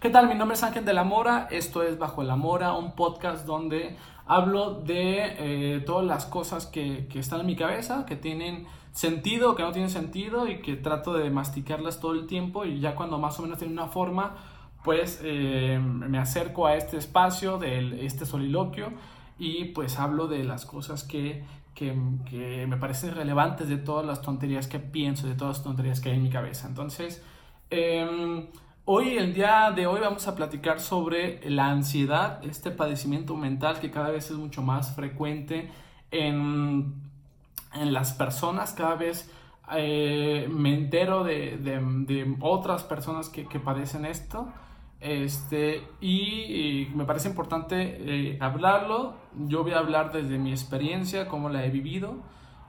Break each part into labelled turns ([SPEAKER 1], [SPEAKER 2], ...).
[SPEAKER 1] ¿Qué tal? Mi nombre es Ángel de la Mora, esto es Bajo la Mora, un podcast donde hablo de eh, todas las cosas que, están en mi cabeza, que tienen sentido, que no tienen sentido y que trato de masticarlas todo el tiempo y ya cuando más o menos tiene una forma, pues eh, me acerco a este espacio de este soliloquio y pues hablo de las cosas que, que, me parecen relevantes, de todas las tonterías que pienso, de todas las tonterías que hay en mi cabeza. Entonces, eh, Hoy, el día de hoy, vamos a platicar sobre la ansiedad, este padecimiento mental que cada vez es mucho más frecuente en, en las personas. Cada vez eh, me entero de, de, otras personas que, que, padecen esto. Este, y, me parece importante eh, hablarlo. Yo voy a hablar desde mi experiencia, cómo la he vivido.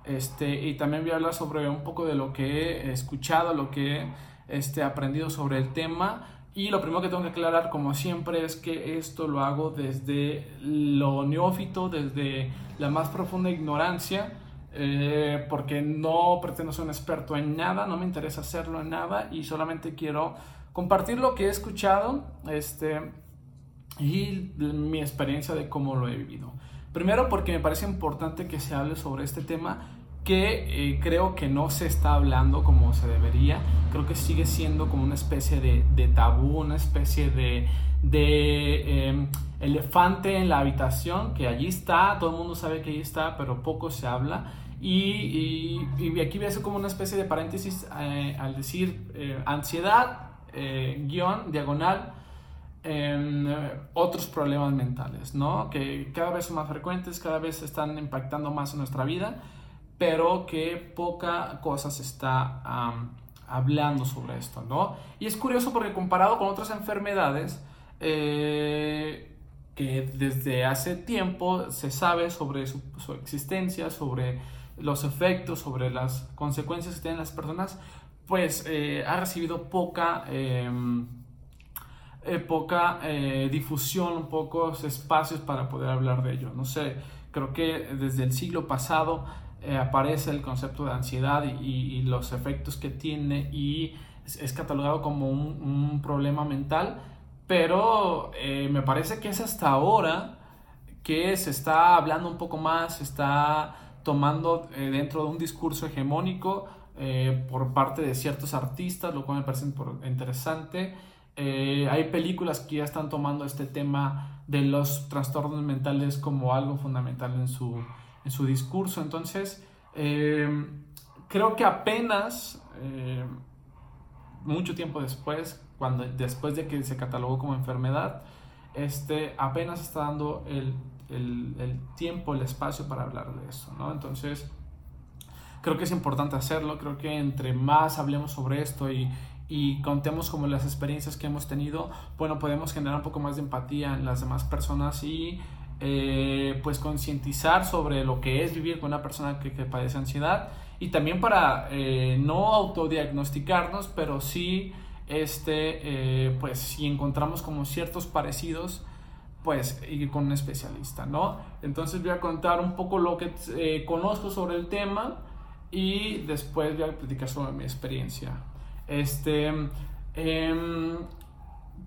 [SPEAKER 1] Este, y también voy a hablar sobre un poco de lo que he escuchado, lo que he este, aprendido sobre el tema. Y lo primero que tengo que aclarar, como siempre, es que esto lo hago desde lo neófito, desde la más profunda ignorancia, eh, porque no pretendo ser un experto en nada, no me interesa hacerlo en nada y solamente quiero compartir lo que he escuchado este, y mi experiencia de cómo lo he vivido. Primero porque me parece importante que se hable sobre este tema que eh, creo que no se está hablando como se debería. Creo que sigue siendo como una especie de, de tabú, una especie de, de em, elefante en la habitación, que allí está, todo el mundo sabe que allí está, pero poco se habla. Y, y, aquí voy a hacer como una especie de paréntesis eh, al decir eh, ansiedad, guion, diagonal, em, otros problemas mentales, ¿no? Que cada vez son más frecuentes, cada vez están impactando más en nuestra vida pero que poca cosa se está hablando sobre esto, ¿no? Y es curioso porque comparado con otras enfermedades, eh, que desde hace tiempo se sabe sobre su, existencia, sobre los efectos, sobre las consecuencias que tienen las personas, pues eh, ha recibido poca, em, eh, poca difusión, pocos espacios para poder hablar de ello. No sé, creo que desde el siglo pasado eh, aparece el concepto de ansiedad y, los efectos que tiene y es, catalogado como un, problema mental, pero eh, me parece que es hasta ahora que se está hablando un poco más, se está tomando eh, dentro de un discurso hegemónico por parte de ciertos artistas, lo cual me parece interesante. hay películas que ya están tomando este tema de los trastornos mentales como algo fundamental en su, en su discurso. Entonces, eh, creo que apenas, eh, mucho tiempo después, cuando, después de que se catalogó como enfermedad, este, apenas está dando el, el, tiempo, el espacio para hablar de eso, ¿no? Entonces, creo que es importante hacerlo, creo que entre más hablemos sobre esto y, y contemos como las experiencias que hemos tenido, bueno, podemos generar un poco más de empatía en las demás personas y eh, pues concientizar sobre lo que es vivir con una persona que, padece ansiedad y también para eh, no autodiagnosticarnos, pero sí, este, eh, pues si encontramos como ciertos parecidos, pues ir con un especialista, ¿no? Entonces voy a contar un poco lo que conozco sobre el tema y después voy a platicar sobre mi experiencia. Este, em,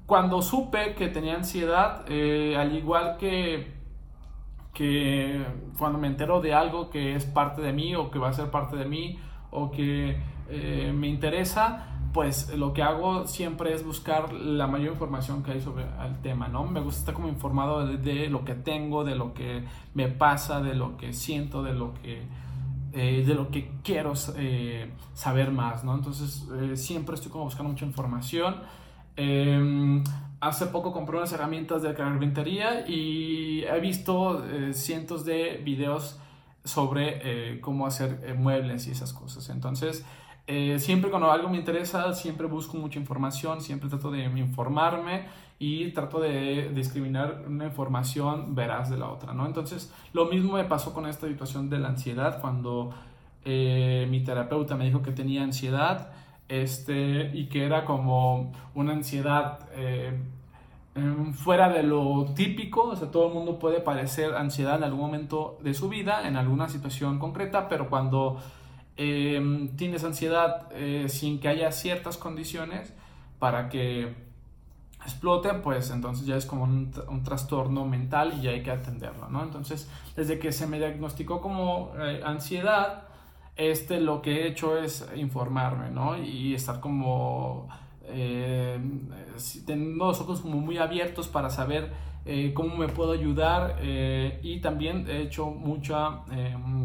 [SPEAKER 1] cuando supe que tenía ansiedad, al igual que que cuando me entero de algo que es parte de mí o que va a ser parte de mí o que eh, me interesa, pues lo que hago siempre es buscar la mayor información que hay sobre el tema, ¿no? Me gusta estar como informado de, lo que tengo, de lo que me pasa, de lo que siento, de lo que, eh, de lo que quiero eh, saber más, ¿no? Entonces siempre estoy como buscando mucha información. Hace poco compré unas herramientas de carpintería y he visto eh, cientos de videos sobre eh, cómo hacer eh, muebles y esas cosas. Entonces, siempre cuando algo me interesa, siempre busco mucha información, siempre trato de informarme y trato de discriminar una información veraz de la otra, ¿no? Entonces, lo mismo me pasó con esta situación de la ansiedad cuando mi terapeuta me dijo que tenía ansiedad este, y que era como una ansiedad eh, em, fuera de lo típico, o sea, todo el mundo puede padecer ansiedad en algún momento de su vida, en alguna situación concreta, pero cuando em, tienes ansiedad eh, sin que haya ciertas condiciones para que explote, pues entonces ya es como un, trastorno mental y ya hay que atenderlo, ¿no? Entonces, desde que se me diagnosticó como eh, ansiedad, este lo que he hecho es informarme, ¿no? Y estar como eh, teniendo los ojos como muy abiertos para saber eh, cómo me puedo ayudar eh, y también he hecho mucha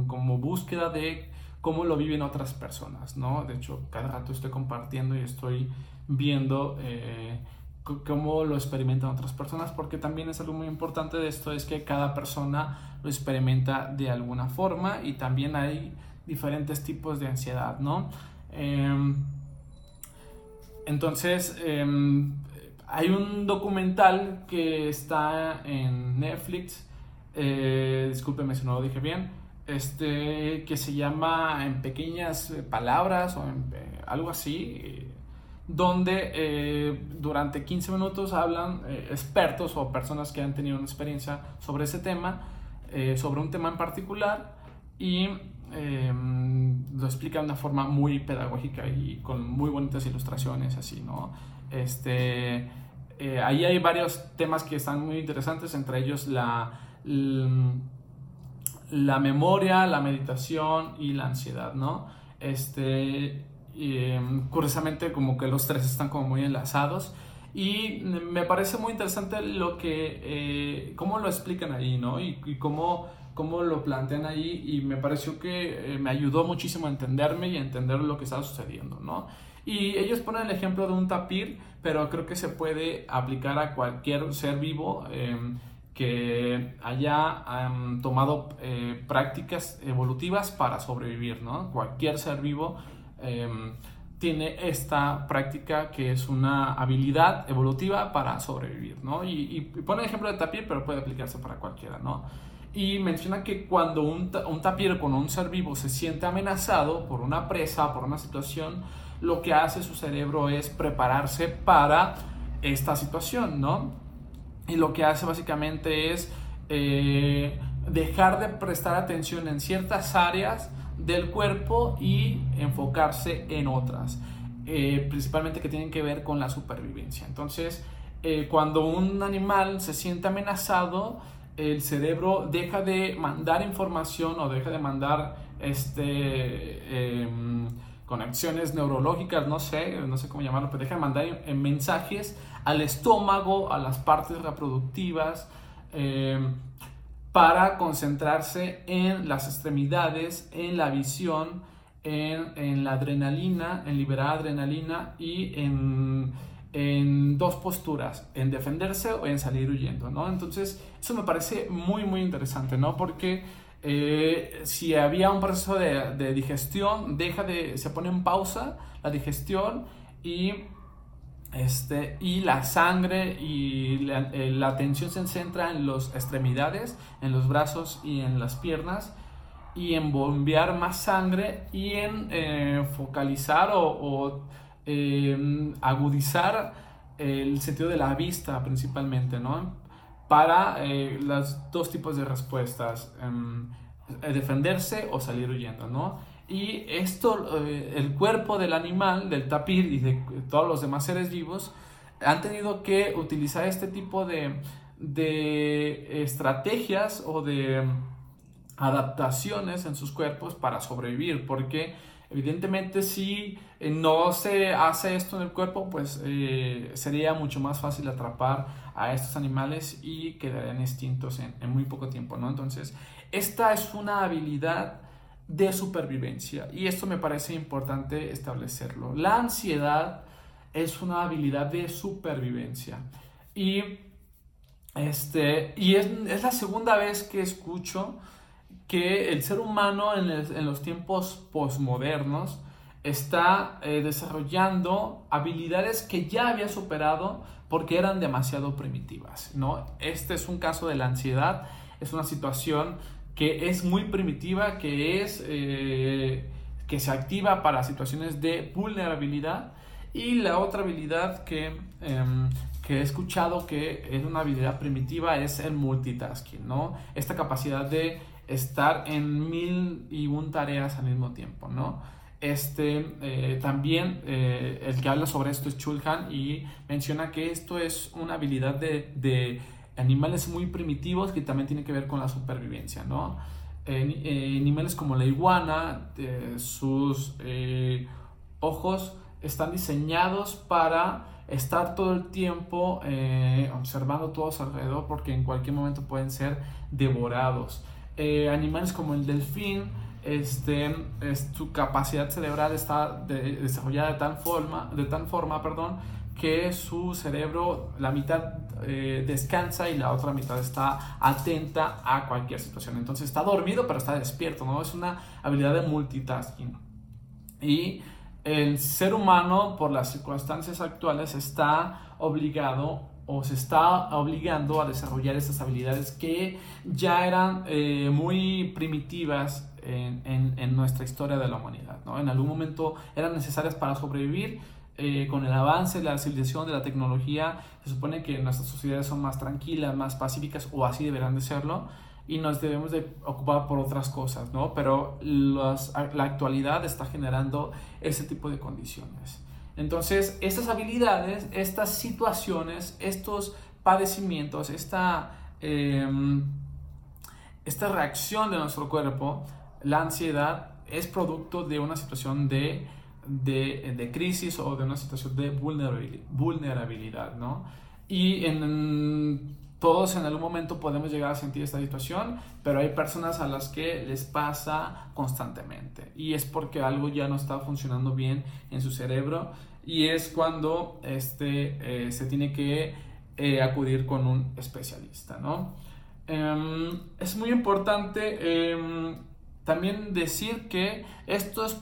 [SPEAKER 1] como búsqueda de cómo lo viven otras personas, ¿no? De hecho, cada rato estoy compartiendo y estoy viendo cómo lo experimentan otras personas, porque también es algo muy importante de esto, es que cada persona lo experimenta de alguna forma y también hay diferentes tipos de ansiedad, ¿no? Em, entonces, em, hay un documental que está en Netflix, eh, discúlpeme si no lo dije bien, este, que se llama En pequeñas palabras o eh, algo así, donde eh, durante 15 minutos hablan expertos o personas que han tenido una experiencia sobre ese tema, sobre un tema en particular, y Em, lo explica de una forma muy pedagógica y con muy bonitas ilustraciones, así, ¿no? Este, eh, ahí hay varios temas que están muy interesantes, entre ellos la, la memoria, la meditación y la ansiedad, ¿no? Este, em, curiosamente como que los tres están como muy enlazados y me parece muy interesante lo que, eh, cómo lo explican ahí, ¿no? Y, y cómo cómo lo plantean ahí y me pareció que eh, me ayudó muchísimo a entenderme y a entender lo que estaba sucediendo, ¿no? Y ellos ponen el ejemplo de un tapir, pero creo que se puede aplicar a cualquier ser vivo em, que haya tomado eh, prácticas evolutivas para sobrevivir, ¿no? Cualquier ser vivo em, tiene esta práctica que es una habilidad evolutiva para sobrevivir, ¿no? Y, y pone el ejemplo de tapir, pero puede aplicarse para cualquiera, ¿no? Y menciona que cuando un, un tapir con un ser vivo se siente amenazado por una presa, por una situación, lo que hace su cerebro es prepararse para esta situación, ¿no? Y lo que hace básicamente es eh, dejar de prestar atención en ciertas áreas del cuerpo y enfocarse en otras, eh, principalmente que tienen que ver con la supervivencia. Entonces, eh, cuando un animal se siente amenazado, el cerebro deja de mandar información o deja de mandar este, em, conexiones neurológicas, no sé, no sé cómo llamarlo, pero deja de mandar mensajes al estómago, a las partes reproductivas, em, para concentrarse en las extremidades, en la visión, en, en la adrenalina, en liberar adrenalina y en en dos posturas, en defenderse o en salir huyendo, ¿no? Entonces, eso me parece muy, muy interesante, ¿no? Porque eh, si había un proceso de, digestión, deja de, se pone en pausa la digestión y, este, y la sangre y la, eh, atención se centra en las extremidades, en los brazos y en las piernas y en bombear más sangre y en eh, focalizar o Em, agudizar el sentido de la vista principalmente, ¿no? Para eh, los dos tipos de respuestas, em, eh, defenderse o salir huyendo, ¿no? Y esto, eh, el cuerpo del animal, del tapir y de todos los demás seres vivos, han tenido que utilizar este tipo de, de estrategias o de adaptaciones en sus cuerpos para sobrevivir, porque Evidentemente, si eh, no se hace esto en el cuerpo, pues eh, sería mucho más fácil atrapar a estos animales y quedarían extintos en, muy poco tiempo, ¿no? Entonces, esta es una habilidad de supervivencia y esto me parece importante establecerlo. La ansiedad es una habilidad de supervivencia y, este, y es, es la segunda vez que escucho que el ser humano en, los tiempos posmodernos está eh, desarrollando habilidades que ya había superado porque eran demasiado primitivas, ¿no? Este es un caso de la ansiedad, es una situación que es muy primitiva, que es eh, que se activa para situaciones de vulnerabilidad y la otra habilidad que, em, que he escuchado que es una habilidad primitiva es el multitasking, ¿no? Esta capacidad de estar en mil y un tareas al mismo tiempo, ¿no? Este, eh, también eh, el que habla sobre esto es Chulhan y menciona que esto es una habilidad de, de animales muy primitivos que también tiene que ver con la supervivencia, ¿no? animales como la iguana, sus ojos están diseñados para estar todo el tiempo eh, observando todo su alrededor porque en cualquier momento pueden ser devorados. Eh, animales como el delfín, este, su capacidad cerebral está desarrollada de tal forma, de tal forma perdón, que su cerebro, la mitad eh, descansa y la otra mitad está atenta a cualquier situación. Entonces está dormido pero está despierto, ¿no? Es una habilidad de multitasking. Y el ser humano, por las circunstancias actuales, está obligado o se está obligando a desarrollar estas habilidades que ya eran eh, muy primitivas en, nuestra historia de la humanidad. ¿no? En algún momento eran necesarias para sobrevivir. Eh, con el avance de la civilización, de la tecnología, se supone que nuestras sociedades son más tranquilas, más pacíficas, o así deberán de serlo y nos debemos de ocupar por otras cosas, ¿no? Pero la actualidad está generando ese tipo de condiciones. Entonces, estas habilidades, estas situaciones, estos padecimientos, esta, em, esta reacción de nuestro cuerpo, la ansiedad, es producto de una situación de, de, de crisis o de una situación de vulnerabilidad ¿no? Y en todos en algún momento podemos llegar a sentir esta situación, pero hay personas a las que les pasa constantemente y es porque algo ya no está funcionando bien en su cerebro y es cuando este, eh, se tiene que eh, acudir con un especialista, ¿no? Em, es muy importante em, también decir que esto es,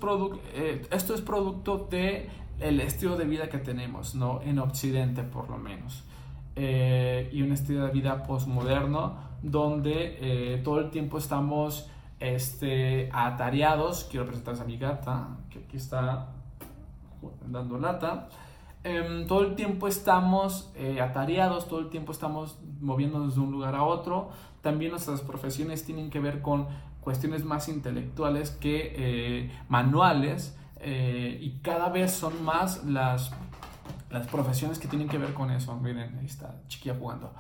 [SPEAKER 1] eh, esto es producto del el estilo de vida que tenemos, ¿no? En Occidente por lo menos. Eh, y un estilo de vida postmoderno donde eh, todo el tiempo estamos este, atareados. Quiero presentarles a mi gata, que aquí está dando lata. Em, todo el tiempo estamos eh, atareados, todo el tiempo estamos moviéndonos de un lugar a otro. También nuestras profesiones tienen que ver con cuestiones más intelectuales que manuales y cada vez son más las las profesiones que tienen que ver con eso. Miren, ahí está chiquilla jugando.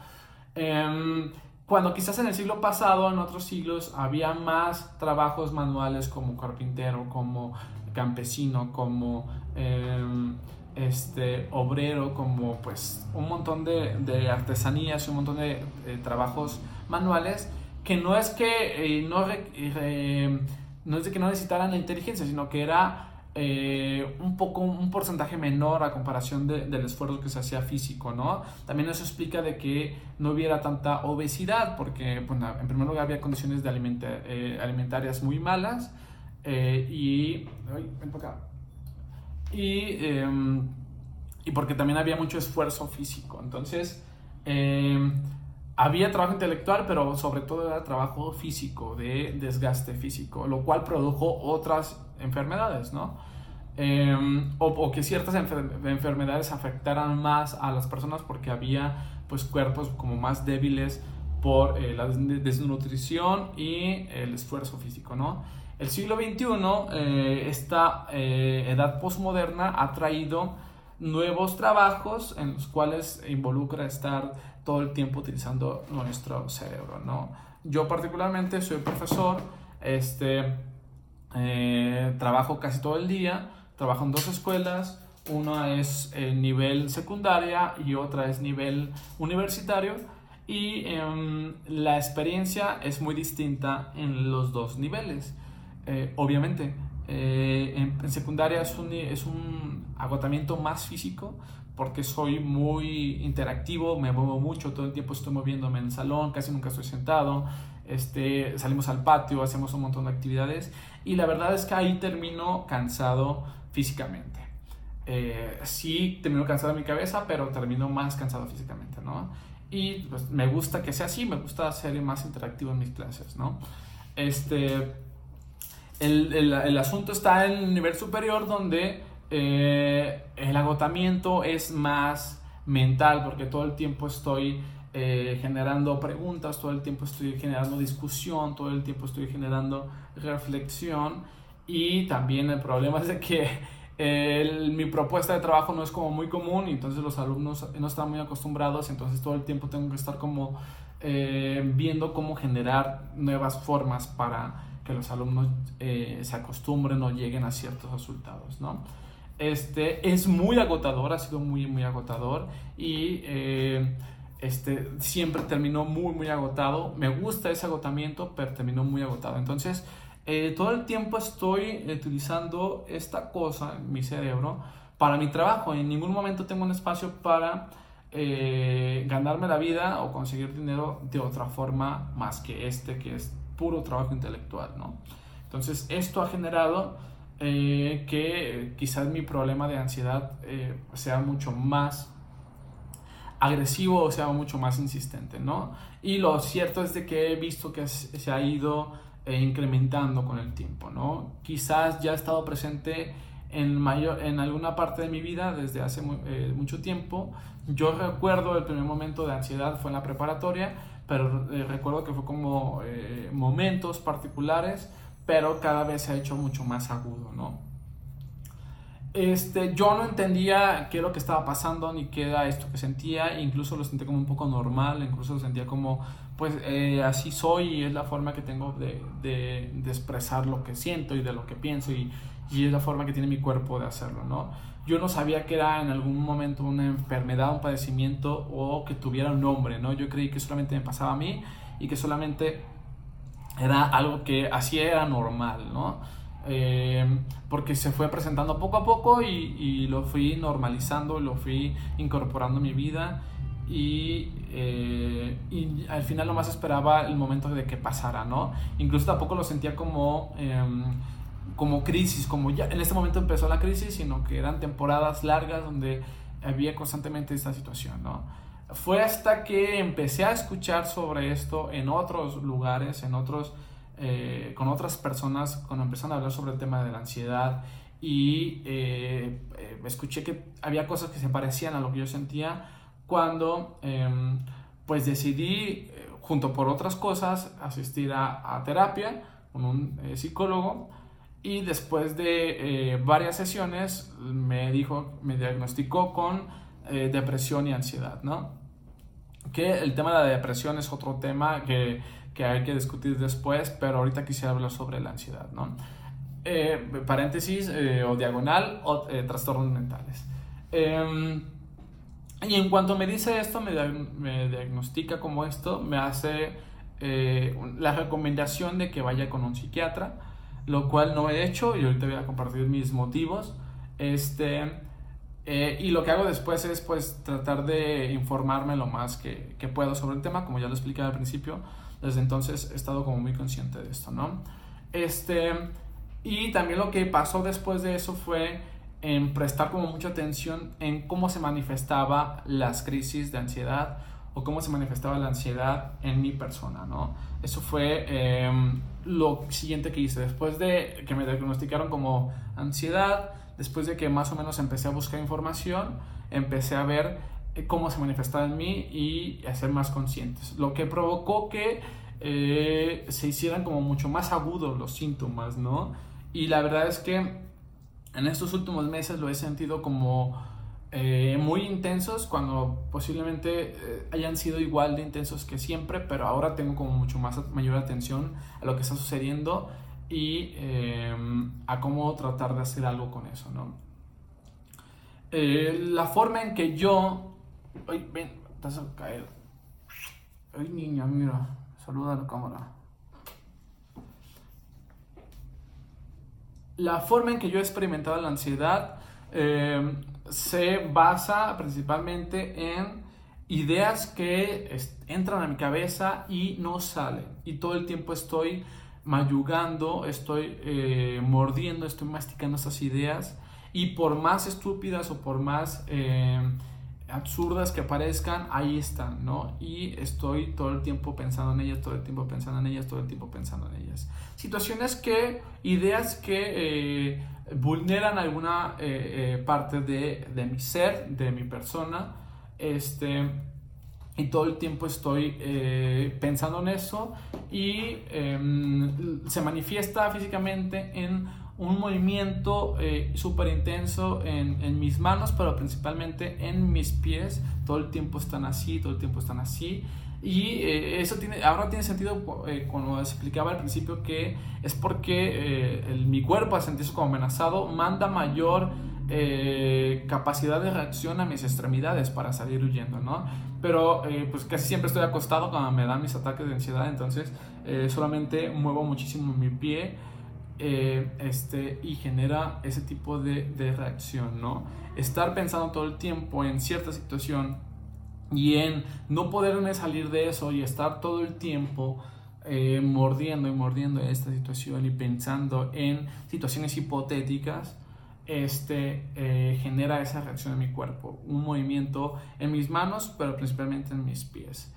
[SPEAKER 1] Em, cuando quizás en el siglo pasado, en otros siglos, había más trabajos manuales como carpintero, como campesino, como em, este, obrero, como pues un montón de, de artesanías, un montón de, trabajos manuales, que no es que, eh, no, no es de que no necesitaran la inteligencia, sino que era eh, un poco un porcentaje menor a comparación del esfuerzo que se hacía físico, ¿no? También eso explica de que no hubiera tanta obesidad, porque en primer lugar había condiciones de eh, alimentarias muy malas eh, y, y, em, y porque también había mucho esfuerzo físico. Entonces, em, había trabajo intelectual, pero sobre todo era trabajo físico, de desgaste físico, lo cual produjo otras enfermedades, ¿no? Em, o, que ciertas enfermedades afectaran más a las personas porque había pues cuerpos como más débiles por eh, la desnutrición y el esfuerzo físico, ¿no? El siglo XXI, eh, esta eh, edad postmoderna ha traído nuevos trabajos en los cuales involucra estar todo el tiempo utilizando nuestro cerebro, ¿no? Yo particularmente soy profesor, este, trabajo casi todo el día, trabajo en dos escuelas, una es nivel secundaria y otra es nivel universitario y em, la experiencia es muy distinta en los dos niveles. Eh, obviamente, eh, en, secundaria es un, es un agotamiento más físico porque soy muy interactivo, me muevo mucho, todo el tiempo estoy moviéndome en el salón, casi nunca estoy sentado, este, salimos al patio, hacemos un montón de actividades y la verdad es que ahí termino cansado físicamente. Eh, sí, termino cansado en mi cabeza, pero termino más cansado físicamente, ¿no? Y pues, me gusta que sea así, me gusta ser más interactivo en mis clases, ¿no? Este, el, el, el asunto está en el nivel superior donde eh, el agotamiento es más mental, porque todo el tiempo estoy eh, generando preguntas, todo el tiempo estoy generando discusión, todo el tiempo estoy generando reflexión y también el problema es de que mi propuesta de trabajo no es como muy común y entonces los alumnos no están muy acostumbrados, entonces todo el tiempo tengo que estar como eh, viendo cómo generar nuevas formas para que los alumnos eh, se acostumbren o lleguen a ciertos resultados, ¿no? Este, es muy agotador, ha sido muy, muy agotador y eh, este, siempre terminó muy, muy agotado. Me gusta ese agotamiento, pero terminó muy agotado. Entonces, todo el tiempo estoy utilizando esta cosa mi cerebro para mi trabajo. En ningún momento tengo un espacio para eh, ganarme la vida o conseguir dinero de otra forma más que este, que es puro trabajo intelectual, ¿no? Entonces, esto ha generado eh, que quizás mi problema de ansiedad eh, sea mucho más agresivo o sea mucho más insistente, ¿no? Y lo cierto es de que he visto que se ha ido incrementando con el tiempo, ¿no? Quizás ya ha estado presente en, mayor, en alguna parte de mi vida desde hace eh, mucho tiempo. Yo recuerdo el primer momento de ansiedad fue en la preparatoria, pero eh, recuerdo que fue como eh, momentos particulares, pero cada vez se ha hecho mucho más agudo, ¿no? Este, yo no entendía qué era lo que estaba pasando ni qué era esto que sentía, incluso lo sentí como un poco normal, incluso lo sentía como, pues así soy y es la forma que tengo de, de, de, expresar lo que siento y de lo que pienso y, y es la forma que tiene mi cuerpo de hacerlo, ¿no? Yo no sabía que era en algún momento una enfermedad, un padecimiento o que tuviera un nombre, ¿no? Yo creí que solamente me pasaba a mí y que solamente era algo que así era normal, ¿no? Eh, porque se fue presentando poco a poco y, y, lo fui normalizando, lo fui incorporando a mi vida y, eh, y, al final lo más esperaba el momento de que pasara, ¿no? Incluso tampoco lo sentía como... Em, como crisis, como ya en este momento empezó la crisis, sino que eran temporadas largas donde había constantemente esta situación, ¿no? Fue hasta que empecé a escuchar sobre esto en otros lugares, en otros, eh, con otras personas, cuando empezaron a hablar sobre el tema de la ansiedad y eh, eh, escuché que había cosas que se parecían a lo que yo sentía cuando em, pues decidí, junto por otras cosas, asistir a, a terapia con un psicólogo y después de eh, varias sesiones me dijo, me diagnosticó con eh, depresión y ansiedad, ¿no? Que el tema de la depresión es otro tema que, que hay que discutir después, pero ahorita quisiera hablar sobre la ansiedad, ¿no? Eh, paréntesis o diagonal o trastornos mentales. Em, y en cuanto me dice esto, me, me diagnostica como esto, me hace la recomendación de que vaya con un psiquiatra lo cual no he hecho y ahorita voy a compartir mis motivos. Este, eh, y lo que hago después es pues tratar de informarme lo más que, que, puedo sobre el tema, como ya lo expliqué al principio. Desde entonces he estado como muy consciente de esto, ¿no? Este, y también lo que pasó después de eso fue en prestar como mucha atención en cómo se manifestaba las crisis de ansiedad o cómo se manifestaba la ansiedad en mi persona, ¿no? Eso fue em, lo siguiente que hice. Después de que me diagnosticaron como ansiedad, después de que más o menos empecé a buscar información, empecé a ver eh, cómo se manifestaba en mí y a ser más conscientes. Lo que provocó que eh, se hicieran como mucho más agudos los síntomas, ¿no? Y la verdad es que en estos últimos meses lo he sentido como eh, muy intensos cuando posiblemente hayan sido igual de intensos que siempre, pero ahora tengo como mucho más mayor atención a lo que está sucediendo y em, a cómo tratar de hacer algo con eso, ¿no? Eh, la forma en que yo... Ay, ven, estás a caer. Ay, niña, mira, saluda a la cámara. La forma en que yo he experimentado la ansiedad eh, se basa principalmente en ideas que entran a mi cabeza y no salen. Y todo el tiempo estoy mayugando, estoy eh, mordiendo, estoy masticando esas ideas. Y por más estúpidas o por más eh, absurdas que parezcan, ahí están, ¿no? Y estoy todo el tiempo pensando en ellas, todo el tiempo pensando en ellas, todo el tiempo pensando en ellas. Situaciones que, ideas que eh, vulneran alguna parte de, de, mi ser, de mi persona, este, y todo el tiempo estoy pensando en eso y em, se manifiesta físicamente en un movimiento eh, súper intenso en, en, mis manos, pero principalmente en mis pies. Todo el tiempo están así, todo el tiempo están así. Y eh, eso tiene, ahora tiene sentido eh, cuando explicaba al principio que es porque el, mi cuerpo, a sentirse como amenazado, manda mayor capacidad de reacción a mis extremidades para salir huyendo, ¿no? Pero pues casi siempre estoy acostado cuando me dan mis ataques de ansiedad, entonces solamente muevo muchísimo mi pie eh, este, y genera ese tipo de, reacción, ¿no? Estar pensando todo el tiempo en cierta situación y en no poderme salir de eso y estar todo el tiempo eh, mordiendo y mordiendo esta situación y pensando en situaciones hipotéticas, este, eh, genera esa reacción en mi cuerpo, un movimiento en mis manos, pero principalmente en mis pies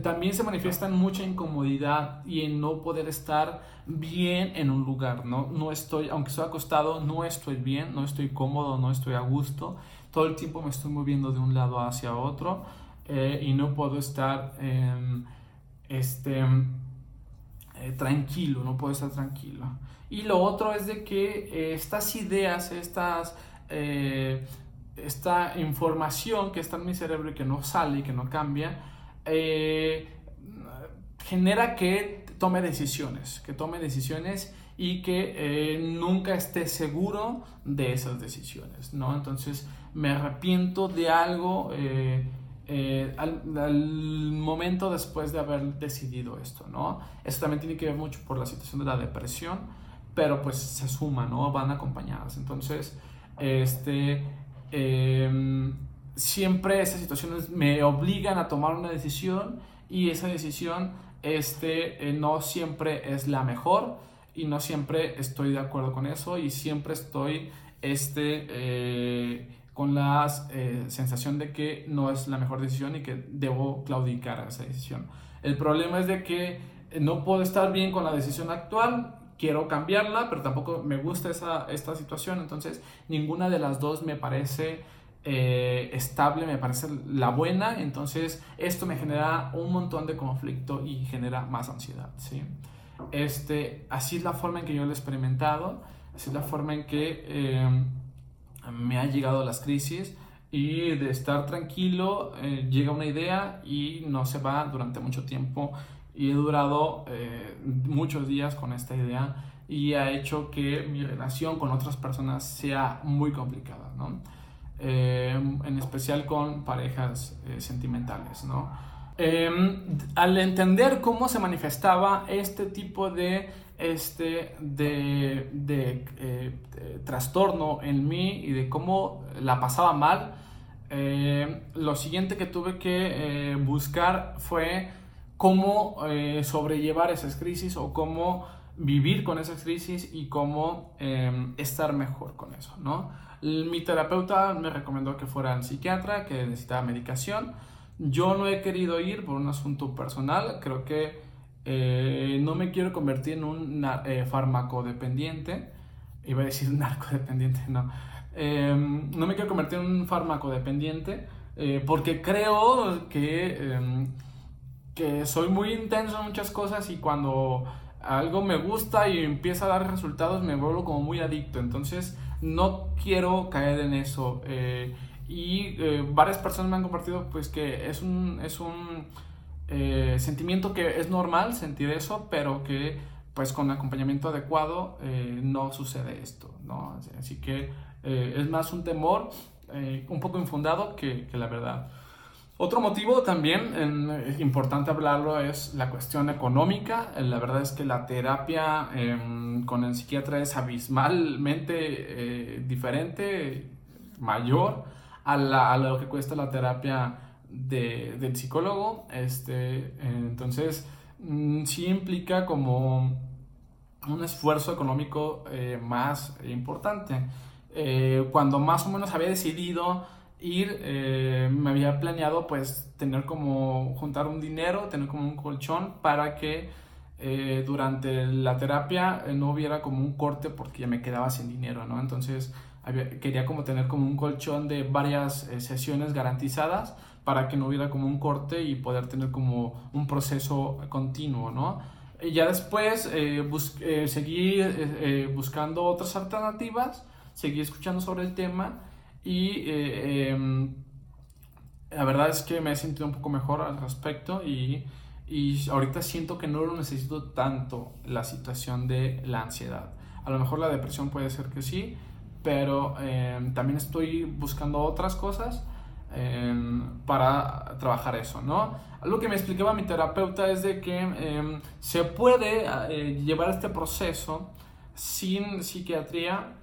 [SPEAKER 1] también se manifiesta mucha incomodidad y en no poder estar bien en un lugar, ¿no? No estoy, aunque estoy acostado, no estoy bien, no estoy cómodo, no estoy a gusto. Todo el tiempo me estoy moviendo de un lado hacia otro eh, y no puedo estar em, este, eh, tranquilo, no puedo estar tranquilo. Y lo otro es de que eh, estas ideas, estas esta información que está en mi cerebro y que no sale y que no cambia, eh, genera que tome decisiones, que tome decisiones y que eh, nunca esté seguro de esas decisiones, ¿no? Entonces me arrepiento de algo eh, al, momento después de haber decidido esto, ¿no? Eso también tiene que ver mucho por la situación de la depresión, pero pues se suma, ¿no? Van acompañadas. Entonces, este em, siempre esas situaciones me obligan a tomar una decisión y esa decisión este, eh, no siempre es la mejor y no siempre estoy de acuerdo con eso y siempre estoy este, eh, con la eh, sensación de que no es la mejor decisión y que debo claudicar a esa decisión. El problema es de que no puedo estar bien con la decisión actual, quiero cambiarla, pero tampoco me gusta esa, esta situación, entonces ninguna de las dos me parece eh, estable, me parece la buena, entonces esto me genera un montón de conflicto y genera más ansiedad, ¿sí? Este, así es la forma en que yo lo he experimentado, así es la forma en que eh, me han llegado las crisis y de estar tranquilo eh, llega una idea y no se va durante mucho tiempo y he durado muchos días con esta idea y ha hecho que mi relación con otras personas sea muy complicada, ¿no? Eh, en especial con parejas eh, sentimentales, ¿no? Em, al entender cómo se manifestaba este tipo de, este, de, de, eh, trastorno en mí y de cómo la pasaba mal, lo siguiente que tuve que buscar fue cómo sobrellevar esas crisis o cómo vivir con esas crisis y cómo em, estar mejor con eso, ¿no? Mi terapeuta me recomendó que fuera un psiquiatra, que necesitaba medicación. Yo no he querido ir por un asunto personal. Creo que eh, no me quiero convertir en un eh, farmacodependiente. Iba a decir narcodependiente, no. Em, no me quiero convertir en un farmacodependiente eh, porque creo que, em, que soy muy intenso en muchas cosas y cuando algo me gusta y empieza a dar resultados me vuelvo como muy adicto. Entonces no quiero caer en eso. Eh, y varias personas me han compartido pues que es un, es un eh, sentimiento que es normal sentir eso, pero que pues con acompañamiento adecuado no sucede esto, ¿no? Así que es más un temor un poco infundado que, que la verdad. Otro motivo también es importante hablarlo es la cuestión económica. La verdad es que la terapia em, con el psiquiatra es abismalmente eh, diferente, mayor a, lo que cuesta la terapia del psicólogo. Este, entonces, mm, sí implica como un esfuerzo económico eh, más importante. Eh, cuando más o menos había decidido ir, eh, me había planeado pues tener como juntar un dinero, tener como un colchón para que durante la terapia no hubiera como un corte porque ya me quedaba sin dinero, ¿no? Entonces quería como tener como un colchón de varias sesiones garantizadas para que no hubiera como un corte y poder tener como un proceso continuo, ¿no? Y ya después eh, eh, seguí eh, buscando otras alternativas, seguí escuchando sobre el tema y em, la verdad es que me he sentido un poco mejor al respecto y, y ahorita siento que no lo necesito tanto la situación de la ansiedad. A lo mejor la depresión puede ser que sí, pero em, también estoy buscando otras cosas em, para trabajar eso, ¿no? Algo que me explicaba mi terapeuta es de que em, se puede eh, llevar este proceso sin psiquiatría,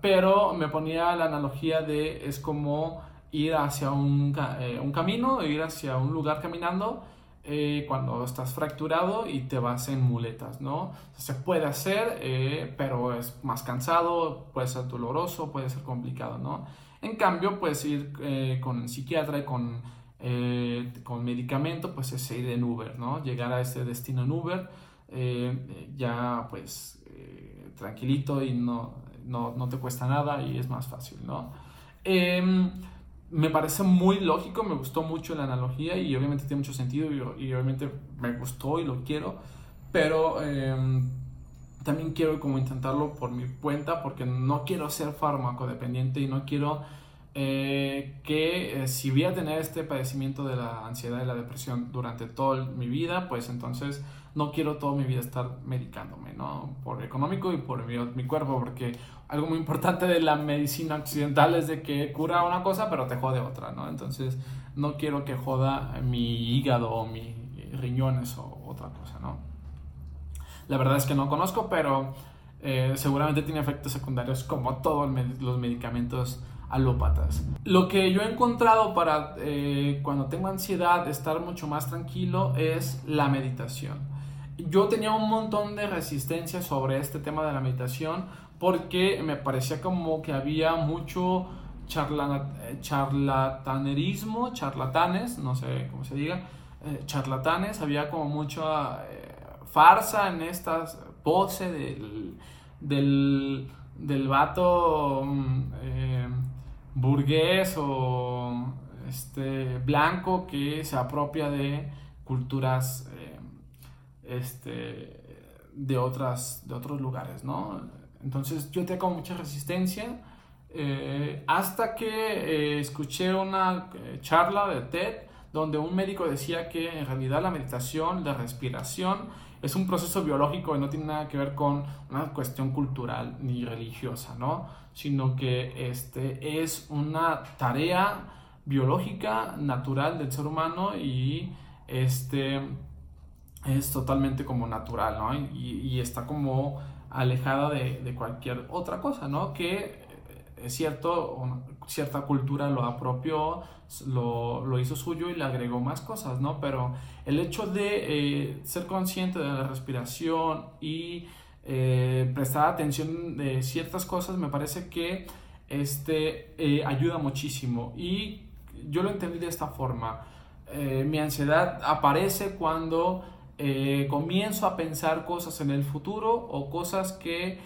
[SPEAKER 1] pero me ponía la analogía de es como ir hacia un, eh, un camino, ir hacia un lugar caminando eh, cuando estás fracturado y te vas en muletas, ¿no? Se puede hacer, pero es más cansado, puede ser doloroso, puede ser complicado, ¿no? En cambio, puedes ir con el psiquiatra y con eh, con medicamento, pues es ir en Uber, ¿no? Llegar a ese destino en Uber, eh, ya pues eh, tranquilito y no, no, no, te cuesta nada y es más fácil, ¿no? Em, me parece muy lógico, me gustó mucho la analogía y obviamente tiene mucho sentido y, y obviamente me gustó y lo quiero, pero em, también quiero como intentarlo por mi cuenta porque no quiero ser fármaco dependiente y no quiero eh, que eh, si voy a tener este padecimiento de la ansiedad y la depresión durante toda mi vida, pues entonces no quiero toda mi vida estar medicándome, ¿no? Por económico y por mi, mi, cuerpo, porque algo muy importante de la medicina occidental es de que cura una cosa, pero te jode otra, ¿no? Entonces no quiero que joda mi hígado o mis riñones o otra cosa, ¿no? La verdad es que no conozco, pero eh, seguramente tiene efectos secundarios como todos los medicamentos alópatas. Lo que yo he encontrado para eh, cuando tengo ansiedad estar mucho más tranquilo es la meditación. Yo tenía un montón de resistencia sobre este tema de la meditación porque me parecía como que había mucho eh, charlatanerismo, charlatanes, no sé cómo se diga, charlatanes, había como mucha farsa en estas pose del, del, del vato mm, burgués o este, blanco que se apropia de culturas eh, este, de, otras, de otros lugares, ¿no? Entonces yo tengo mucha resistencia eh, hasta que eh, escuché una charla de TED donde un médico decía que en realidad la meditación, la respiración, es un proceso biológico y no tiene nada que ver con una cuestión cultural ni religiosa, ¿no? Sino que este, es una tarea biológica, natural del ser humano y este, es totalmente como natural, ¿no? Y, está como alejada de, de, cualquier otra cosa, ¿no? Que cierto, cierta cultura lo apropió, lo, lo, hizo suyo y le agregó más cosas, ¿no? Pero el hecho de eh, ser consciente de la respiración y eh, prestar atención de ciertas cosas me parece que este, eh, ayuda muchísimo. Y yo lo entendí de esta forma. mi ansiedad aparece cuando comienzo a pensar cosas en el futuro o cosas que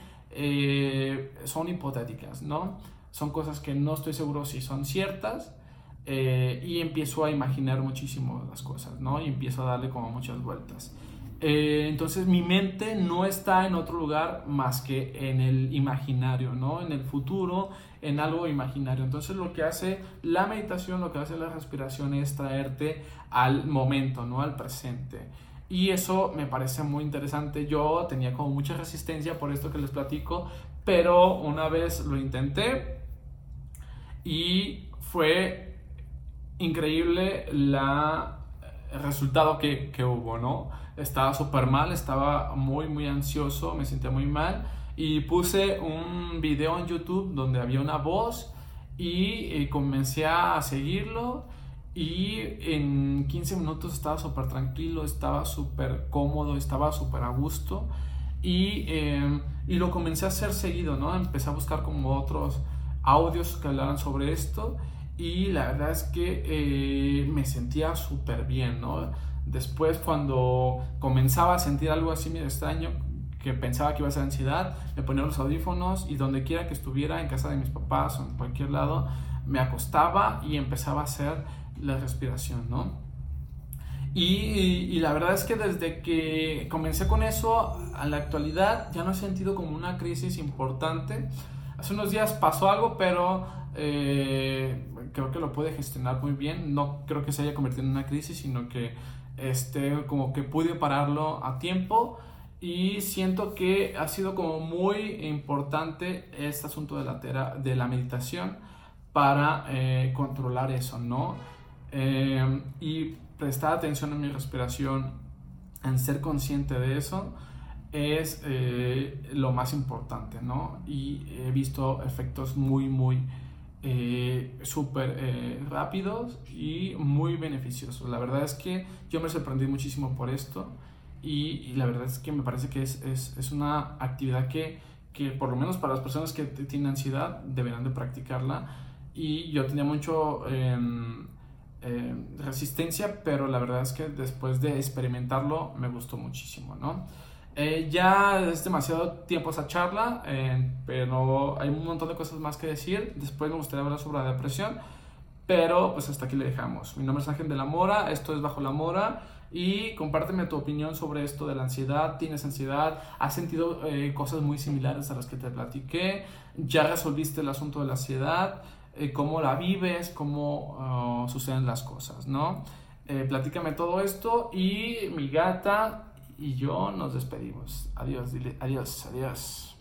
[SPEAKER 1] son hipotéticas, ¿no? Son cosas que no estoy seguro si son ciertas eh, y empiezo a imaginar muchísimo las cosas, ¿no? Y empiezo a darle como muchas vueltas. Eh, entonces mi mente no está en otro lugar más que en el imaginario, ¿no? En el futuro, en algo imaginario. Entonces lo que hace la meditación, lo que hace la respiración es traerte al momento, ¿no? Al presente. Y eso me parece muy interesante. Yo tenía como mucha resistencia por esto que les platico, pero una vez lo intenté y fue increíble la, el resultado que, que hubo, ¿no? Estaba súper mal, estaba muy, muy ansioso, me sentía muy mal y puse un video en YouTube donde había una voz y, eh, comencé a seguirlo y en 15 minutos estaba súper tranquilo, estaba súper cómodo, estaba súper a gusto y, em, y, lo comencé a hacer seguido, ¿no? Empecé a buscar como otros audios que hablaran sobre esto y la verdad es que eh, me sentía súper bien, ¿no? Después cuando comenzaba a sentir algo así medio extraño, que pensaba que iba a ser ansiedad, me ponía los audífonos y donde quiera que estuviera, en casa de mis papás o en cualquier lado, me acostaba y empezaba a hacer la respiración, ¿no? Y, la verdad es que desde que comencé con eso, a la actualidad ya no he sentido como una crisis importante. Hace unos días pasó algo, pero eh, creo que lo puede gestionar muy bien. No creo que se haya convertido en una crisis, sino que este, como que pude pararlo a tiempo. Y siento que ha sido como muy importante este asunto de la, de la meditación para eh, controlar eso, ¿no? Eh, y prestar atención a mi respiración, en ser consciente de eso, es eh, lo más importante, ¿no? Y he visto efectos muy, muy eh, súper eh, rápidos y muy beneficiosos. La verdad es que yo me sorprendí muchísimo por esto y, la verdad es que me parece que es, es, es una actividad que, que, por lo menos para las personas que tienen ansiedad, deberán de practicarla. Y yo tenía mucho... Eh, resistencia, pero la verdad es que después de experimentarlo me gustó muchísimo, ¿no? Eh, ya es demasiado tiempo esa charla, eh, pero hay un montón de cosas más que decir. Después me gustaría hablar sobre la depresión, pero pues hasta aquí le dejamos. Mi nombre es Ángel de la Mora, esto es Bajo la Mora y compárteme tu opinión sobre esto de la ansiedad. ¿Tienes ansiedad? ¿Has sentido cosas muy similares a las que te platiqué? ¿Ya resolviste el asunto de la ansiedad? Eh, cómo la vives, cómo ah, suceden las cosas, ¿no? Eh, platícame todo esto y mi gata y yo nos despedimos. Adiós, dile adiós, adiós.